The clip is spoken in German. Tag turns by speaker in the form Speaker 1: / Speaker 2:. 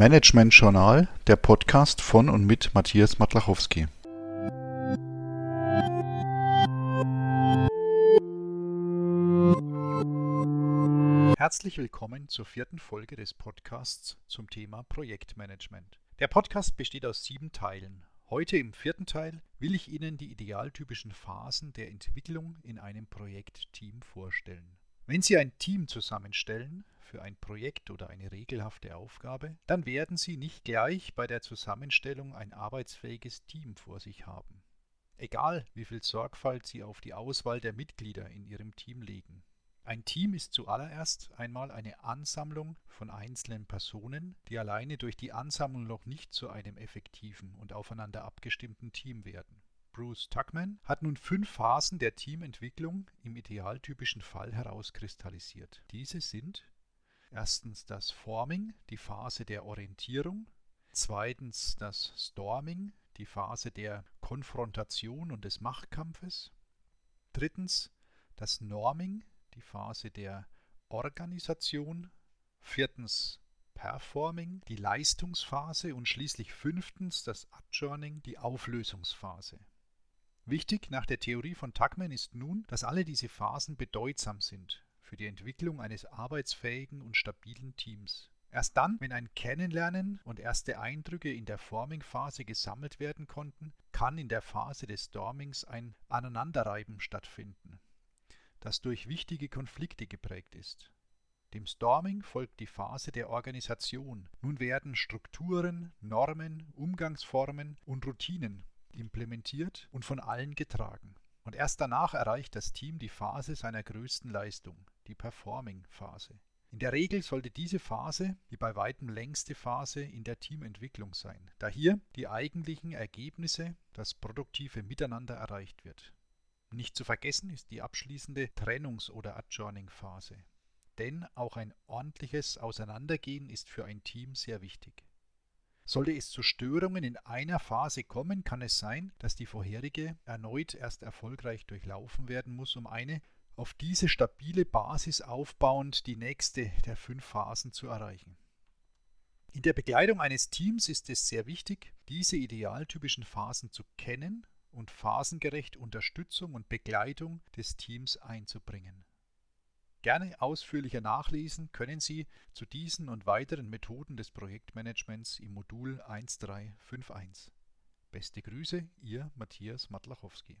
Speaker 1: Management Journal, der Podcast von und mit Matthias Matlachowski. Herzlich willkommen zur vierten Folge des Podcasts zum Thema Projektmanagement. Der Podcast besteht aus sieben Teilen. Heute im vierten Teil will ich Ihnen die idealtypischen Phasen der Entwicklung in einem Projektteam vorstellen. Wenn Sie ein Team zusammenstellen, für ein Projekt oder eine regelhafte Aufgabe, dann werden Sie nicht gleich bei der Zusammenstellung ein arbeitsfähiges Team vor sich haben. Egal, wie viel Sorgfalt Sie auf die Auswahl der Mitglieder in Ihrem Team legen. Ein Team ist zuallererst einmal eine Ansammlung von einzelnen Personen, die alleine durch die Ansammlung noch nicht zu einem effektiven und aufeinander abgestimmten Team werden. Bruce Tuckman hat nun fünf Phasen der Teamentwicklung im idealtypischen Fall herauskristallisiert. Diese sind Erstens das Forming, die Phase der Orientierung. Zweitens das Storming, die Phase der Konfrontation und des Machtkampfes. Drittens das Norming, die Phase der Organisation. Viertens Performing, die Leistungsphase und schließlich fünftens das Adjourning, die Auflösungsphase. Wichtig nach der Theorie von Tuckman ist nun, dass alle diese Phasen bedeutsam sind für die Entwicklung eines arbeitsfähigen und stabilen Teams. Erst dann, wenn ein Kennenlernen und erste Eindrücke in der Forming-Phase gesammelt werden konnten, kann in der Phase des Stormings ein Aneinanderreiben stattfinden, das durch wichtige Konflikte geprägt ist. Dem Storming folgt die Phase der Organisation. Nun werden Strukturen, Normen, Umgangsformen und Routinen implementiert und von allen getragen. Und erst danach erreicht das Team die Phase seiner größten Leistung, die Performing-Phase. In der Regel sollte diese Phase die bei weitem längste Phase in der Teamentwicklung sein, da hier die eigentlichen Ergebnisse, das produktive Miteinander erreicht wird. Nicht zu vergessen ist die abschließende Trennungs- oder Adjourning-Phase. Denn auch ein ordentliches Auseinandergehen ist für ein Team sehr wichtig. Sollte es zu Störungen in einer Phase kommen, kann es sein, dass die vorherige erneut erst erfolgreich durchlaufen werden muss, um eine auf diese stabile Basis aufbauend die nächste der fünf Phasen zu erreichen. In der Begleitung eines Teams ist es sehr wichtig, diese idealtypischen Phasen zu kennen und phasengerecht Unterstützung und Begleitung des Teams einzubringen. Gerne ausführlicher nachlesen können Sie zu diesen und weiteren Methoden des Projektmanagements im Modul 1351. Beste Grüße, Ihr Matthias Matlachowski.